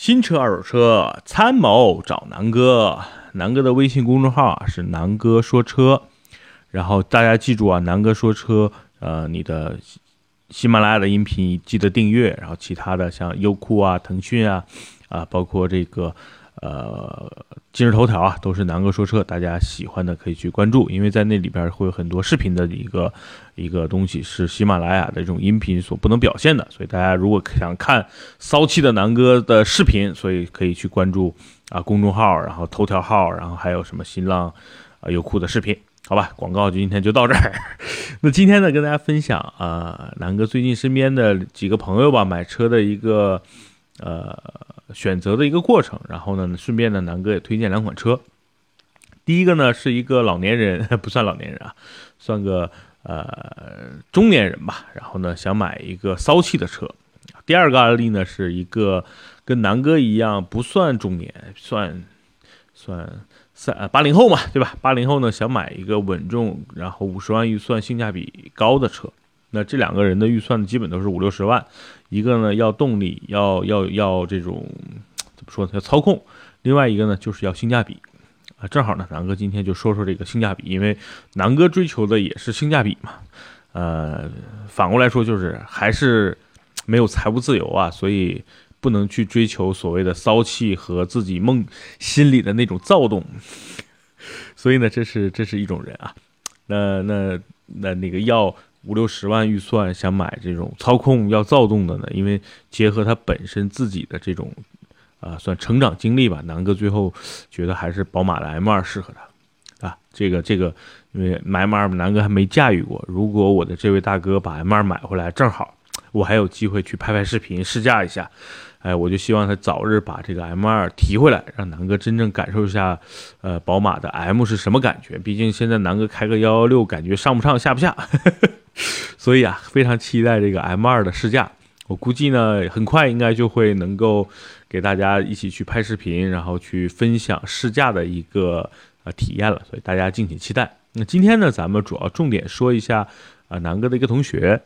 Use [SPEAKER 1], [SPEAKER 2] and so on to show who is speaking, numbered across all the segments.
[SPEAKER 1] 新车、二手车，参谋找南哥。南哥的微信公众号啊是南哥说车，然后大家记住啊，南哥说车，呃，你的喜马拉雅的音频记得订阅，然后其他的像优酷啊、腾讯啊，啊，包括这个。呃，今日头条啊，都是南哥说车，大家喜欢的可以去关注，因为在那里边会有很多视频的一个一个东西，是喜马拉雅的这种音频所不能表现的，所以大家如果想看骚气的南哥的视频，所以可以去关注啊公众号，然后头条号，然后还有什么新浪啊优酷的视频，好吧？广告就今天就到这儿。那今天呢，跟大家分享啊，南哥最近身边的几个朋友吧，买车的一个呃。选择的一个过程，然后呢，顺便呢，南哥也推荐两款车。第一个呢是一个老年人，不算老年人啊，算个呃中年人吧。然后呢，想买一个骚气的车。第二个案例呢是一个跟南哥一样不算中年，算算三八零后嘛，对吧？八零后呢想买一个稳重，然后五十万预算、性价比高的车。那这两个人的预算基本都是五六十万。一个呢要动力，要要要这种怎么说呢？要操控。另外一个呢就是要性价比啊。正好呢，南哥今天就说说这个性价比，因为南哥追求的也是性价比嘛。呃，反过来说就是还是没有财务自由啊，所以不能去追求所谓的骚气和自己梦心里的那种躁动。所以呢，这是这是一种人啊。那那那那个要。五六十万预算想买这种操控要躁动的呢？因为结合他本身自己的这种，啊，算成长经历吧。南哥最后觉得还是宝马的 M2 适合他，啊，这个这个，因为买 M2 南哥还没驾驭过。如果我的这位大哥把 M2 买回来，正好我还有机会去拍拍视频试驾一下。哎，我就希望他早日把这个 M2 提回来，让南哥真正感受一下，呃，宝马的 M 是什么感觉。毕竟现在南哥开个幺幺六，感觉上不上下不下。所以啊，非常期待这个 M2 的试驾。我估计呢，很快应该就会能够给大家一起去拍视频，然后去分享试驾的一个呃体验了。所以大家敬请期待。那今天呢，咱们主要重点说一下啊，南哥的一个同学，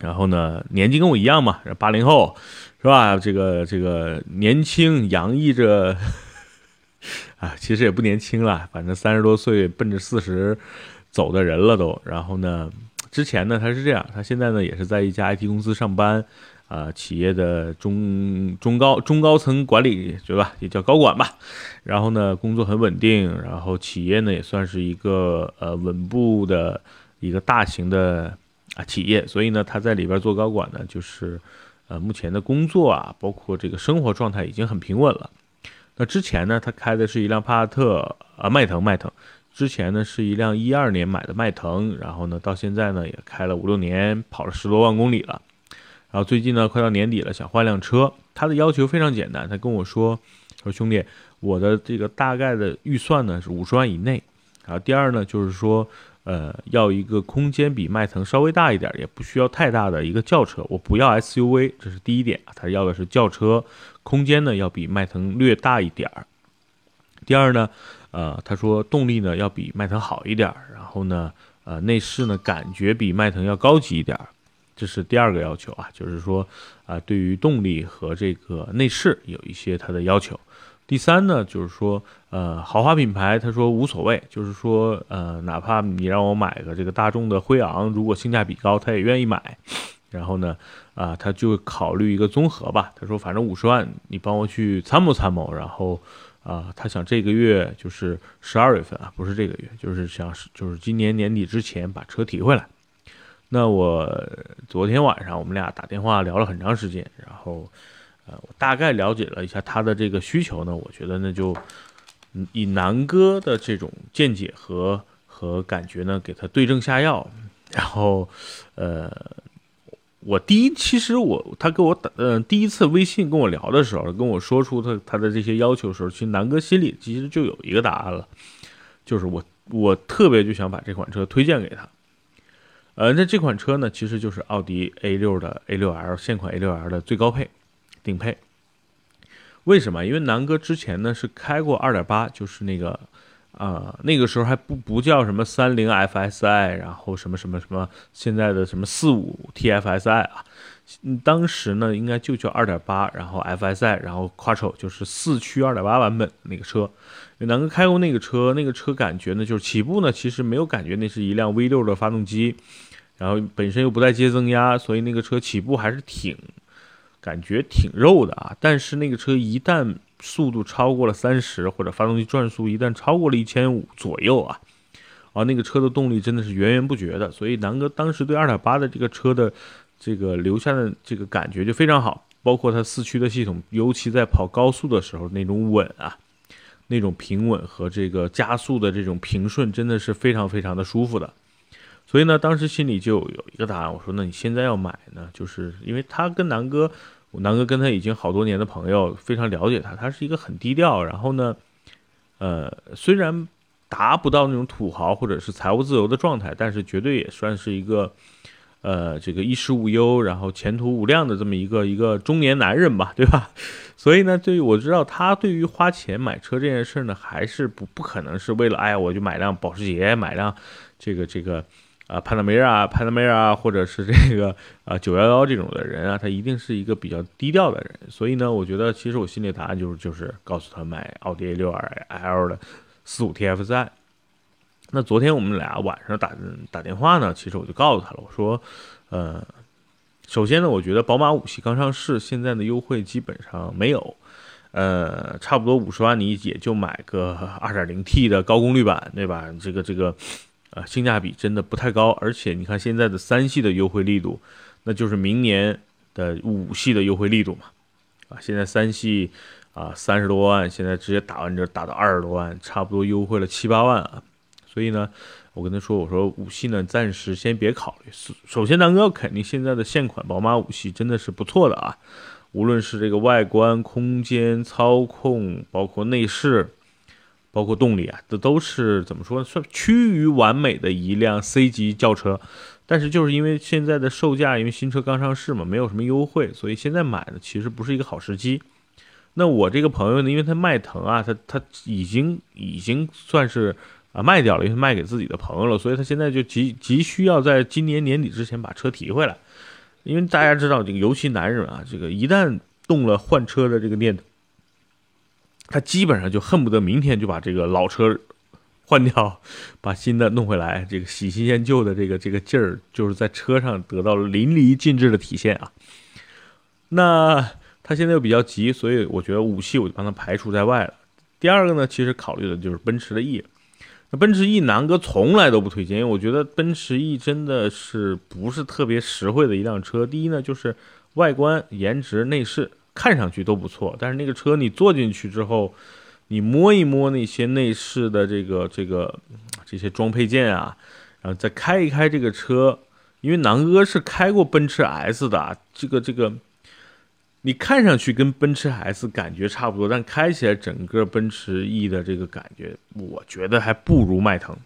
[SPEAKER 1] 然后呢，年纪跟我一样嘛，八零后。是吧？这个这个年轻洋溢着，啊，其实也不年轻了，反正三十多岁奔着四十走的人了都。然后呢，之前呢他是这样，他现在呢也是在一家 IT 公司上班，啊，企业的中中高中高层管理，对吧？也叫高管吧。然后呢，工作很稳定，然后企业呢也算是一个呃稳步的一个大型的啊企业，所以呢他在里边做高管呢就是。呃，目前的工作啊，包括这个生活状态已经很平稳了。那之前呢，他开的是一辆帕萨特啊，迈腾，迈腾。之前呢是一辆一二年买的迈腾，然后呢到现在呢也开了五六年，跑了十多万公里了。然后最近呢快到年底了，想换辆车。他的要求非常简单，他跟我说：“说兄弟，我的这个大概的预算呢是五十万以内。然后第二呢就是说。”呃，要一个空间比迈腾稍微大一点，也不需要太大的一个轿车。我不要 SUV，这是第一点。他要的是轿车，空间呢要比迈腾略大一点儿。第二呢，呃，他说动力呢要比迈腾好一点，然后呢，呃，内饰呢感觉比迈腾要高级一点，这是第二个要求啊，就是说啊，对于动力和这个内饰有一些他的要求。第三呢，就是说，呃，豪华品牌，他说无所谓，就是说，呃，哪怕你让我买个这个大众的辉昂，如果性价比高，他也愿意买。然后呢，啊，他就考虑一个综合吧。他说，反正五十万，你帮我去参谋参谋。然后，啊，他想这个月就是十二月份啊，不是这个月，就是想就是今年年底之前把车提回来。那我昨天晚上我们俩打电话聊了很长时间，然后。呃，我大概了解了一下他的这个需求呢，我觉得那就以南哥的这种见解和和感觉呢，给他对症下药。然后，呃，我第一其实我他跟我打呃第一次微信跟我聊的时候，跟我说出他他的这些要求的时候，其实南哥心里其实就有一个答案了，就是我我特别就想把这款车推荐给他。呃，那这款车呢，其实就是奥迪 A 六的 A 六 L 现款 A 六 L 的最高配。顶配，为什么？因为南哥之前呢是开过二点八，就是那个啊，那个时候还不不叫什么三零 FSI，然后什么什么什么现在的什么四五 TFSI 啊，当时呢应该就叫二点八，然后 FSI，然后 Quattro 就是四驱二点八版本那个车。南哥开过那个车，那个车感觉呢就是起步呢其实没有感觉那是一辆 V 六的发动机，然后本身又不带接增压，所以那个车起步还是挺感觉挺肉的啊。但是那个车一旦速度超过了三十，或者发动机转速一旦超过了一千五左右啊，啊，那个车的动力真的是源源不绝的。所以南哥当时对二点八的这个车的这个留下的这个感觉就非常好，包括它四驱的系统，尤其在跑高速的时候那种稳啊，那种平稳和这个加速的这种平顺，真的是非常非常的舒服的。所以呢，当时心里就有一个答案，我说那你现在要买呢，就是因为他跟南哥。我南哥跟他已经好多年的朋友，非常了解他。他是一个很低调，然后呢，呃，虽然达不到那种土豪或者是财务自由的状态，但是绝对也算是一个，呃，这个衣食无忧，然后前途无量的这么一个一个中年男人吧，对吧？所以呢，对于我知道他对于花钱买车这件事呢，还是不不可能是为了，哎呀，我就买辆保时捷，买辆这个这个。啊，潘达梅啊，潘达梅啊，或者是这个啊九幺幺这种的人啊，他一定是一个比较低调的人。所以呢，我觉得其实我心里答案就是就是告诉他买奥迪 A 六 L 的四五 TFSI。那昨天我们俩晚上打打电话呢，其实我就告诉他了，我说，呃，首先呢，我觉得宝马五系刚上市，现在的优惠基本上没有，呃，差不多五十万你也就买个二点零 T 的高功率版，对吧？这个这个。啊，性价比真的不太高，而且你看现在的三系的优惠力度，那就是明年的五系的优惠力度嘛。啊，现在三系啊三十多万，现在直接打完折打到二十多万，差不多优惠了七八万啊。所以呢，我跟他说，我说五系呢暂时先别考虑。首首先，南哥肯定现在的现款宝马五系真的是不错的啊，无论是这个外观、空间、操控，包括内饰。包括动力啊，这都是怎么说呢？算趋于完美的一辆 C 级轿车，但是就是因为现在的售价，因为新车刚上市嘛，没有什么优惠，所以现在买的其实不是一个好时机。那我这个朋友呢，因为他迈腾啊，他他已经已经算是啊卖掉了，因为卖给自己的朋友了，所以他现在就急急需要在今年年底之前把车提回来，因为大家知道这个，尤其男人啊，这个一旦动了换车的这个念头。他基本上就恨不得明天就把这个老车换掉，把新的弄回来。这个喜新厌旧的这个这个劲儿，就是在车上得到了淋漓尽致的体现啊。那他现在又比较急，所以我觉得五系我就帮他排除在外了。第二个呢，其实考虑的就是奔驰的 E。那奔驰 E 南哥从来都不推荐，因为我觉得奔驰 E 真的是不是特别实惠的一辆车。第一呢，就是外观、颜值、内饰。看上去都不错，但是那个车你坐进去之后，你摸一摸那些内饰的这个这个这些装配件啊，然后再开一开这个车，因为南哥是开过奔驰 S 的，这个这个，你看上去跟奔驰 S 感觉差不多，但开起来整个奔驰 E 的这个感觉，我觉得还不如迈腾。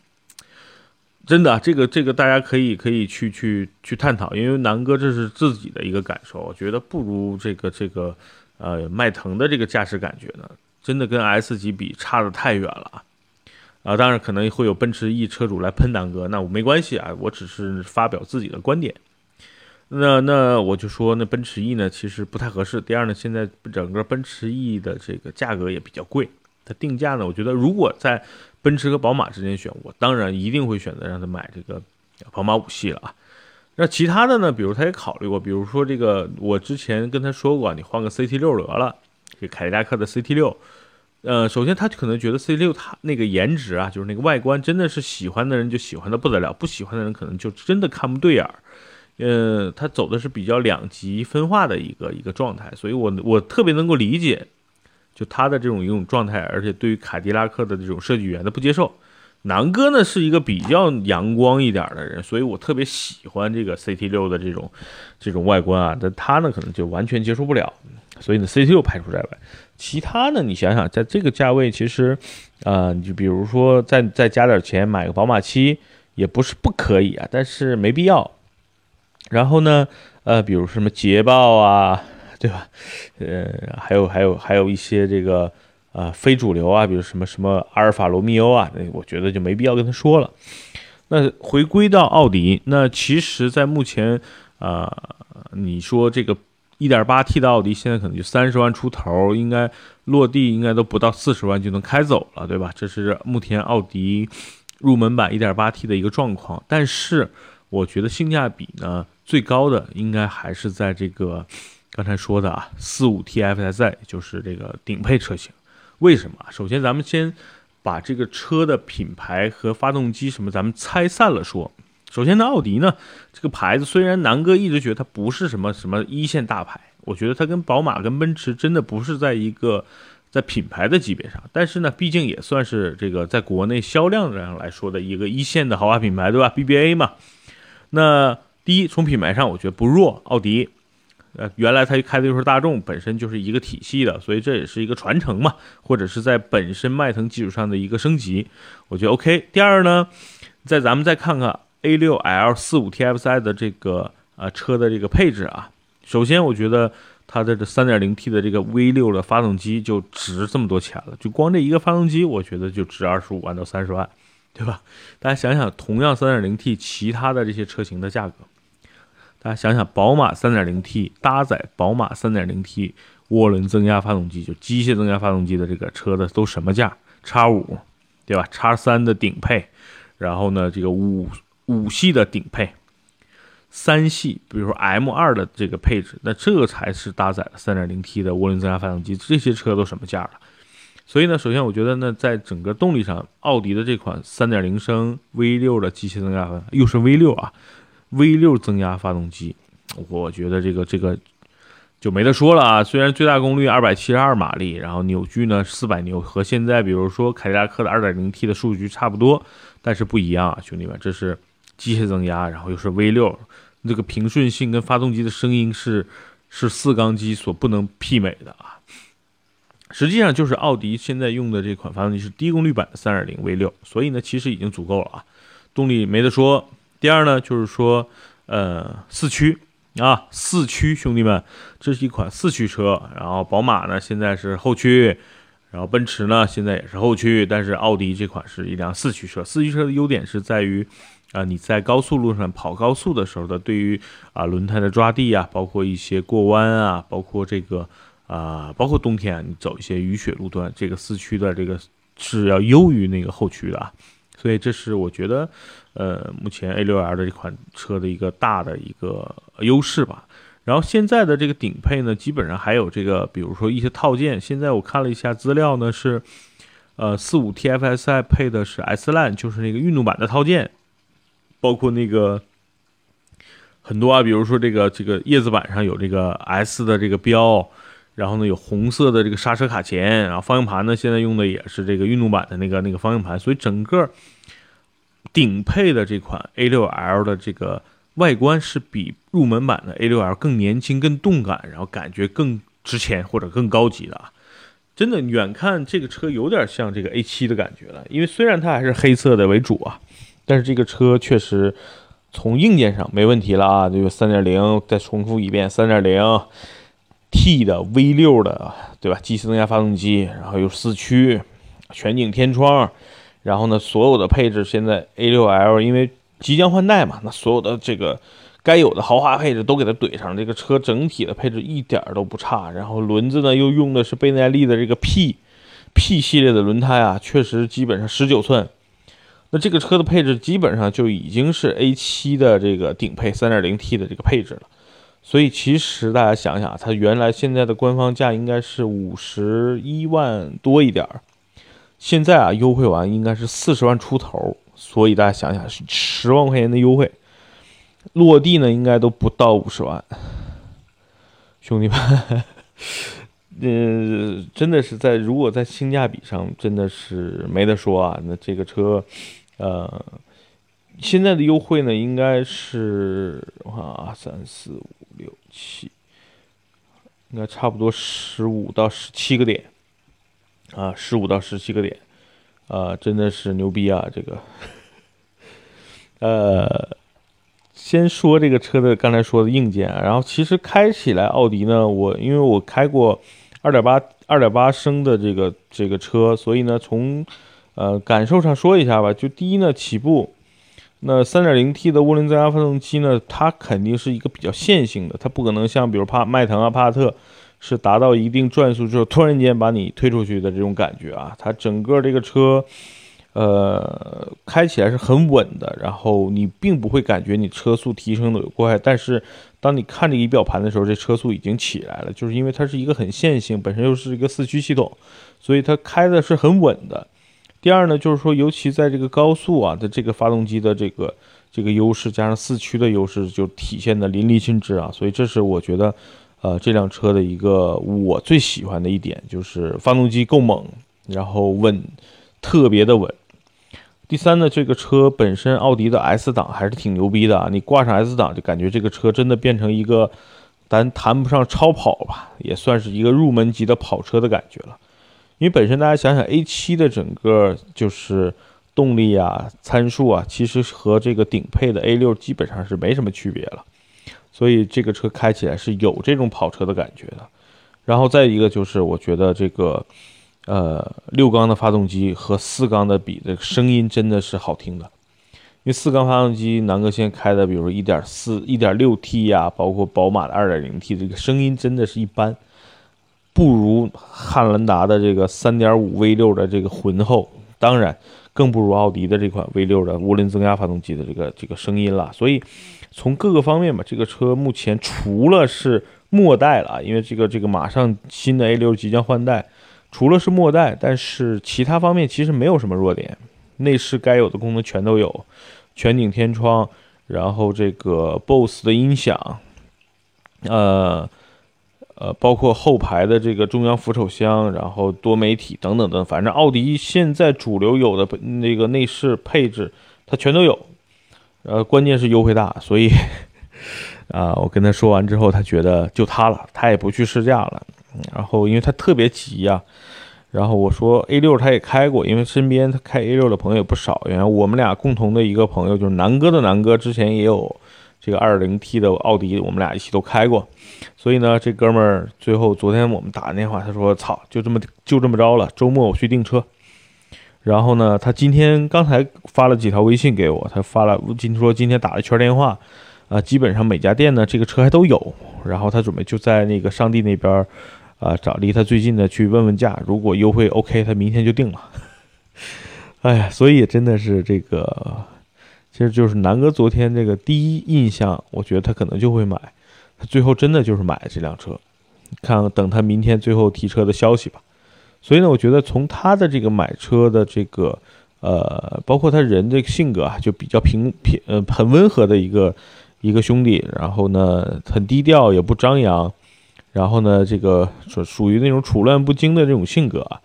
[SPEAKER 1] 真的，这个这个大家可以可以去去去探讨，因为南哥这是自己的一个感受，我觉得不如这个这个呃迈腾的这个驾驶感觉呢，真的跟 S 级比差的太远了啊！啊，当然可能会有奔驰 E 车主来喷南哥，那我没关系啊，我只是发表自己的观点。那那我就说，那奔驰 E 呢其实不太合适。第二呢，现在整个奔驰 E 的这个价格也比较贵，它定价呢，我觉得如果在奔驰和宝马之间选，我当然一定会选择让他买这个宝马五系了啊。那其他的呢？比如他也考虑过，比如说这个，我之前跟他说过，你换个 CT 六得了，这凯迪拉克的 CT 六。呃，首先他可能觉得 CT 六它那个颜值啊，就是那个外观，真的是喜欢的人就喜欢的不得了，不喜欢的人可能就真的看不对眼儿。呃，他走的是比较两极分化的一个一个状态，所以我我特别能够理解。就他的这种一种状态，而且对于凯迪拉克的这种设计语言的不接受，南哥呢是一个比较阳光一点的人，所以我特别喜欢这个 CT 六的这种这种外观啊，但他呢可能就完全接受不了，所以呢 CT 六排除在外。其他呢，你想想，在这个价位，其实，呃，你就比如说再再加点钱买个宝马七也不是不可以啊，但是没必要。然后呢，呃，比如什么捷豹啊。对吧？呃，还有还有还有一些这个呃非主流啊，比如什么什么阿尔法罗密欧啊，那我觉得就没必要跟他说了。那回归到奥迪，那其实，在目前啊，你说这个 1.8T 的奥迪现在可能就三十万出头，应该落地应该都不到四十万就能开走了，对吧？这是目前奥迪入门版 1.8T 的一个状况。但是我觉得性价比呢最高的应该还是在这个刚才说的啊四五 TFSI，就是这个顶配车型。为什么？首先咱们先。把这个车的品牌和发动机什么，咱们拆散了说。首先呢，奥迪呢这个牌子，虽然南哥一直觉得它不是什么什么一线大牌，我觉得它跟宝马、跟奔驰真的不是在一个在品牌的级别上。但是呢，毕竟也算是这个在国内销量上来说的一个一线的豪华品牌，对吧？BBA 嘛。那第一，从品牌上我觉得不弱，奥迪。呃，原来他开的就是大众，本身就是一个体系的，所以这也是一个传承嘛，或者是在本身迈腾基础上的一个升级，我觉得 OK。第二呢，在咱们再看看 A6L 四五 TFSI 的这个啊车的这个配置啊，首先我觉得它的这 3.0T 的这个 V6 的发动机就值这么多钱了，就光这一个发动机，我觉得就值二十五万到三十万，对吧？大家想想，同样 3.0T 其他的这些车型的价格。大家想想，宝马 3.0T 搭载宝马 3.0T 涡轮增压发动机，就机械增压发动机的这个车的都什么价？叉五，对吧？叉三的顶配，然后呢，这个五五系的顶配，三系，比如说 M 二的这个配置，那这才是搭载了 3.0T 的涡轮增压发动机，这些车都什么价了？所以呢，首先我觉得呢，在整个动力上，奥迪的这款3.0升 V6 的机械增压，又是 V6 啊。V 六增压发动机，我觉得这个这个就没得说了啊。虽然最大功率二百七十二马力，然后扭矩呢四百牛，和现在比如说凯迪拉克的二点零 T 的数据差不多，但是不一样啊，兄弟们，这是机械增压，然后又是 V 六，这个平顺性跟发动机的声音是是四缸机所不能媲美的啊。实际上就是奥迪现在用的这款发动机是低功率版的三点零 V 六，所以呢其实已经足够了啊，动力没得说。第二呢，就是说，呃，四驱啊，四驱兄弟们，这是一款四驱车。然后宝马呢，现在是后驱，然后奔驰呢，现在也是后驱。但是奥迪这款是一辆四驱车。四驱车的优点是在于，啊，你在高速路上跑高速的时候的，对于啊轮胎的抓地啊，包括一些过弯啊，包括这个啊，包括冬天你走一些雨雪路段，这个四驱的这个是要优于那个后驱的啊。所以这是我觉得。呃，目前 A6L 的这款车的一个大的一个优势吧。然后现在的这个顶配呢，基本上还有这个，比如说一些套件。现在我看了一下资料呢，是呃四五 TFSI 配的是 S Line，就是那个运动版的套件，包括那个很多啊，比如说这个这个叶子板上有这个 S 的这个标，然后呢有红色的这个刹车卡钳，然后方向盘呢现在用的也是这个运动版的那个那个方向盘，所以整个。顶配的这款 A6L 的这个外观是比入门版的 A6L 更年轻、更动感，然后感觉更值钱或者更高级的啊！真的，远看这个车有点像这个 A7 的感觉了。因为虽然它还是黑色的为主啊，但是这个车确实从硬件上没问题了啊！这个3.0，再重复一遍三点零 T 的 V6 的，对吧？机械增压发动机，然后有四驱，全景天窗。然后呢，所有的配置现在 A6L 因为即将换代嘛，那所有的这个该有的豪华配置都给它怼上。这个车整体的配置一点都不差。然后轮子呢又用的是倍耐力的这个 P P 系列的轮胎啊，确实基本上十九寸。那这个车的配置基本上就已经是 A7 的这个顶配 3.0T 的这个配置了。所以其实大家想想，它原来现在的官方价应该是五十一万多一点儿。现在啊，优惠完应该是四十万出头，所以大家想想，十万块钱的优惠，落地呢应该都不到五十万。兄弟们，呃，真的是在如果在性价比上真的是没得说啊。那这个车，呃，现在的优惠呢应该是我看啊三四五六七，应该差不多十五到十七个点。啊，十五到十七个点，啊，真的是牛逼啊！这个，呃，先说这个车的刚才说的硬件，然后其实开起来，奥迪呢，我因为我开过二点八二点八升的这个这个车，所以呢，从呃感受上说一下吧，就第一呢，起步，那三点零 T 的涡轮增压发动机呢，它肯定是一个比较线性的，它不可能像比如帕迈腾啊、帕萨特是达到一定转速之后突然间把你推出去的这种感觉啊，它整个这个车。呃，开起来是很稳的，然后你并不会感觉你车速提升的有快，但是当你看着仪表盘的时候，这车速已经起来了，就是因为它是一个很线性，本身又是一个四驱系统，所以它开的是很稳的。第二呢，就是说，尤其在这个高速啊的这个发动机的这个这个优势，加上四驱的优势，就体现的淋漓尽致啊。所以这是我觉得，呃，这辆车的一个我最喜欢的一点，就是发动机够猛，然后稳，特别的稳。第三呢，这个车本身奥迪的 S 档还是挺牛逼的啊！你挂上 S 档，就感觉这个车真的变成一个，咱谈不上超跑吧，也算是一个入门级的跑车的感觉了。因为本身大家想想，A7 的整个就是动力啊、参数啊，其实和这个顶配的 A6 基本上是没什么区别了，所以这个车开起来是有这种跑车的感觉的。然后再一个就是，我觉得这个。呃，六缸的发动机和四缸的比，这个声音真的是好听的。因为四缸发动机，南哥现在开的，比如说一点四、一点六 T 呀，包括宝马的二点零 T，这个声音真的是一般，不如汉兰达的这个三点五 V 六的这个浑厚，当然更不如奥迪的这款 V 六的涡轮增压发动机的这个这个声音了。所以从各个方面吧，这个车目前除了是末代了，因为这个这个马上新的 A 六即将换代。除了是末代，但是其他方面其实没有什么弱点，内饰该有的功能全都有，全景天窗，然后这个 BOSS 的音响，呃呃，包括后排的这个中央扶手箱，然后多媒体等等等，反正奥迪现在主流有的那个内饰配置它全都有，呃，关键是优惠大，所以 啊，我跟他说完之后，他觉得就他了，他也不去试驾了。然后，因为他特别急呀，然后我说 A 六他也开过，因为身边他开 A 六的朋友也不少。原来我们俩共同的一个朋友就是南哥的南哥，之前也有这个 2.0T 的奥迪，我们俩一起都开过。所以呢，这哥们儿最后昨天我们打电话，他说：“操，就这么就这么着了，周末我去订车。”然后呢，他今天刚才发了几条微信给我，他发了今说今天打了一圈电话，啊，基本上每家店呢这个车还都有。然后他准备就在那个上帝那边。啊，找离他最近的去问问价，如果优惠 OK，他明天就定了。哎呀，所以真的是这个，其实就是南哥昨天这个第一印象，我觉得他可能就会买，他最后真的就是买了这辆车。看等他明天最后提车的消息吧。所以呢，我觉得从他的这个买车的这个呃，包括他人这个性格啊，就比较平平呃很温和的一个一个兄弟，然后呢很低调，也不张扬。然后呢，这个属属于那种处乱不惊的这种性格啊，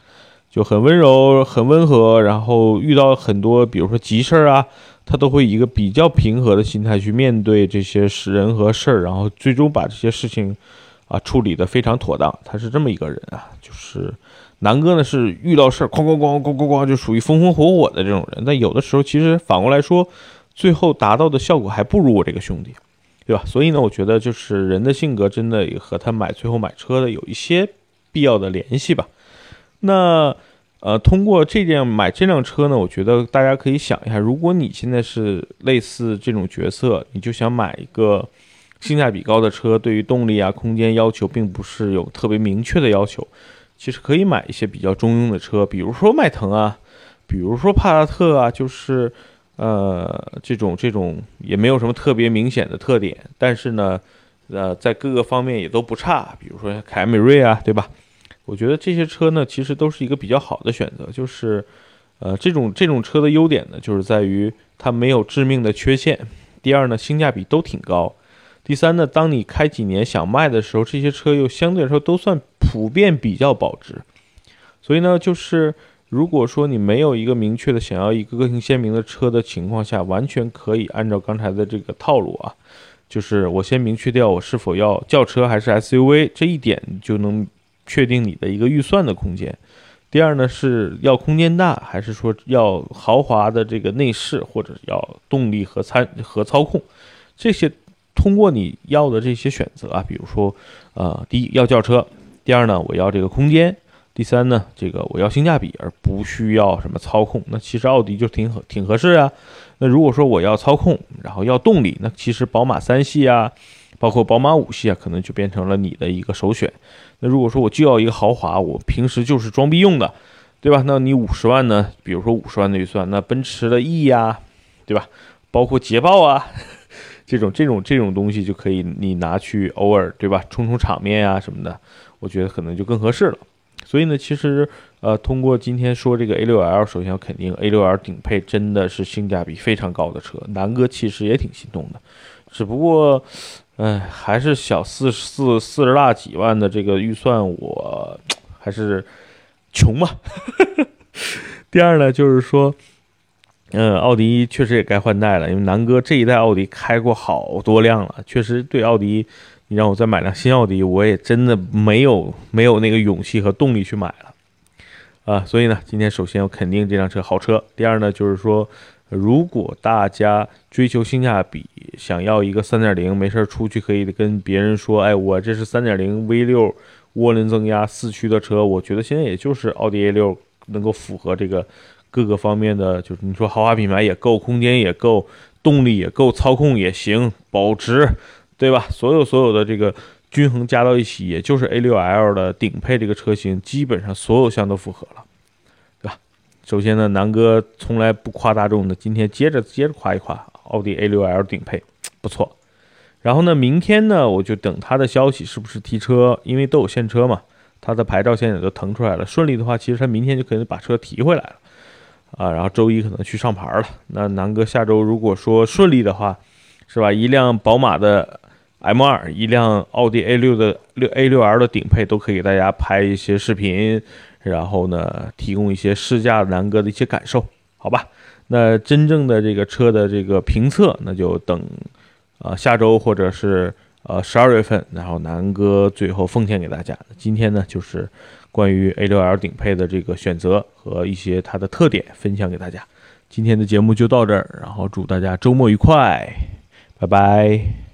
[SPEAKER 1] 就很温柔、很温和。然后遇到很多，比如说急事儿啊，他都会以一个比较平和的心态去面对这些人和事儿，然后最终把这些事情啊处理得非常妥当。他是这么一个人啊，就是南哥呢是遇到事儿哐哐哐哐哐哐就属于风风火火的这种人。但有的时候其实反过来说，最后达到的效果还不如我这个兄弟。对吧？所以呢，我觉得就是人的性格真的也和他买最后买车的有一些必要的联系吧。那呃，通过这辆买这辆车呢，我觉得大家可以想一下，如果你现在是类似这种角色，你就想买一个性价比高的车，对于动力啊、空间要求并不是有特别明确的要求，其实可以买一些比较中庸的车，比如说迈腾啊，比如说帕萨特啊，就是。呃，这种这种也没有什么特别明显的特点，但是呢，呃，在各个方面也都不差。比如说凯美瑞啊，对吧？我觉得这些车呢，其实都是一个比较好的选择。就是，呃，这种这种车的优点呢，就是在于它没有致命的缺陷。第二呢，性价比都挺高。第三呢，当你开几年想卖的时候，这些车又相对来说都算普遍比较保值。所以呢，就是。如果说你没有一个明确的想要一个个性鲜明的车的情况下，完全可以按照刚才的这个套路啊，就是我先明确掉我是否要轿车还是 SUV 这一点，就能确定你的一个预算的空间。第二呢，是要空间大，还是说要豪华的这个内饰，或者要动力和参和操控，这些通过你要的这些选择啊，比如说，呃，第一要轿车。第二呢，我要这个空间；第三呢，这个我要性价比，而不需要什么操控。那其实奥迪就挺合挺合适啊。那如果说我要操控，然后要动力，那其实宝马三系啊，包括宝马五系啊，可能就变成了你的一个首选。那如果说我就要一个豪华，我平时就是装逼用的，对吧？那你五十万呢？比如说五十万的预算，那奔驰的 E 呀，对吧？包括捷豹啊。这种这种这种东西就可以你拿去偶尔对吧充充场面呀什么的，我觉得可能就更合适了。所以呢，其实呃通过今天说这个 A6L，首先要肯定 A6L 顶配真的是性价比非常高的车，南哥其实也挺心动的，只不过，哎，还是小四四四十大几万的这个预算，我还是穷嘛。第二呢，就是说。嗯，奥迪确实也该换代了，因为南哥这一代奥迪开过好多辆了，确实对奥迪，你让我再买辆新奥迪，我也真的没有没有那个勇气和动力去买了，啊，所以呢，今天首先要肯定这辆车好车。第二呢，就是说，如果大家追求性价比，想要一个3.0，没事出去可以跟别人说，哎，我这是3.0 V6 涡轮增压四驱的车，我觉得现在也就是奥迪 A6 能够符合这个。各个方面的，就是你说豪华品牌也够，空间也够，动力也够，操控也行，保值，对吧？所有所有的这个均衡加到一起，也就是 A6L 的顶配这个车型，基本上所有项都符合了，首先呢，南哥从来不夸大众的，今天接着接着夸一夸奥迪 A6L 顶配，不错。然后呢，明天呢，我就等他的消息是不是提车，因为都有现车嘛，他的牌照现在都腾出来了，顺利的话，其实他明天就可以把车提回来了。啊，然后周一可能去上牌了。那南哥下周如果说顺利的话，是吧？一辆宝马的 M2，一辆奥迪 A6 的六 A6L 的顶配，都可以给大家拍一些视频，然后呢，提供一些试驾南哥的一些感受，好吧？那真正的这个车的这个评测，那就等呃下周或者是呃十二月份，然后南哥最后奉献给大家。今天呢，就是。关于 A6L 顶配的这个选择和一些它的特点分享给大家，今天的节目就到这儿，然后祝大家周末愉快，拜拜。